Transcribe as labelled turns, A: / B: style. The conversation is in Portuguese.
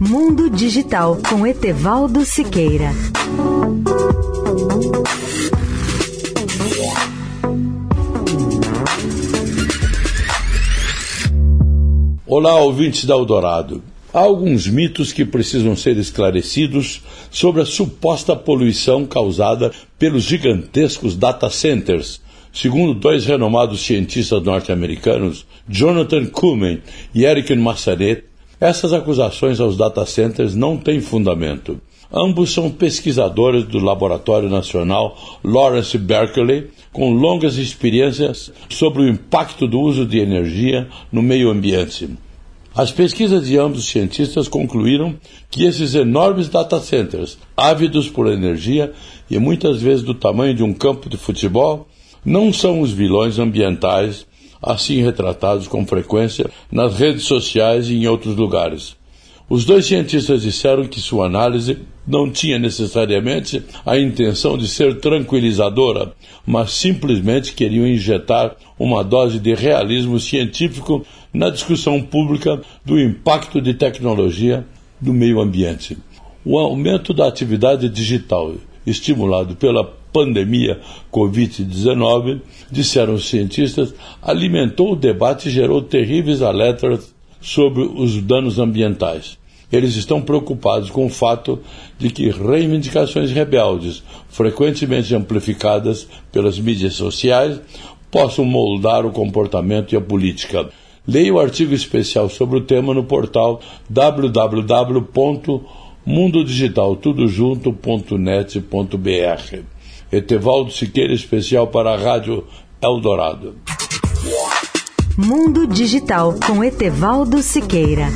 A: Mundo Digital com Etevaldo Siqueira.
B: Olá, ouvintes da Eldorado. Há alguns mitos que precisam ser esclarecidos sobre a suposta poluição causada pelos gigantescos data centers. Segundo dois renomados cientistas norte-americanos, Jonathan Kuhlman e Eric Massaret, essas acusações aos data centers não têm fundamento. Ambos são pesquisadores do Laboratório Nacional Lawrence Berkeley, com longas experiências sobre o impacto do uso de energia no meio ambiente. As pesquisas de ambos os cientistas concluíram que esses enormes data centers, ávidos por energia e muitas vezes do tamanho de um campo de futebol, não são os vilões ambientais assim retratados com frequência nas redes sociais e em outros lugares. Os dois cientistas disseram que sua análise não tinha necessariamente a intenção de ser tranquilizadora, mas simplesmente queriam injetar uma dose de realismo científico na discussão pública do impacto de tecnologia no meio ambiente. O aumento da atividade digital, estimulado pela pandemia Covid-19, disseram os cientistas, alimentou o debate e gerou terríveis alertas sobre os danos ambientais. Eles estão preocupados com o fato de que reivindicações rebeldes, frequentemente amplificadas pelas mídias sociais, possam moldar o comportamento e a política. Leia o artigo especial sobre o tema no portal www.mundodigitaltudojunto.net.br. Etevaldo Siqueira, especial para a Rádio Eldorado.
A: Mundo Digital com Etevaldo Siqueira.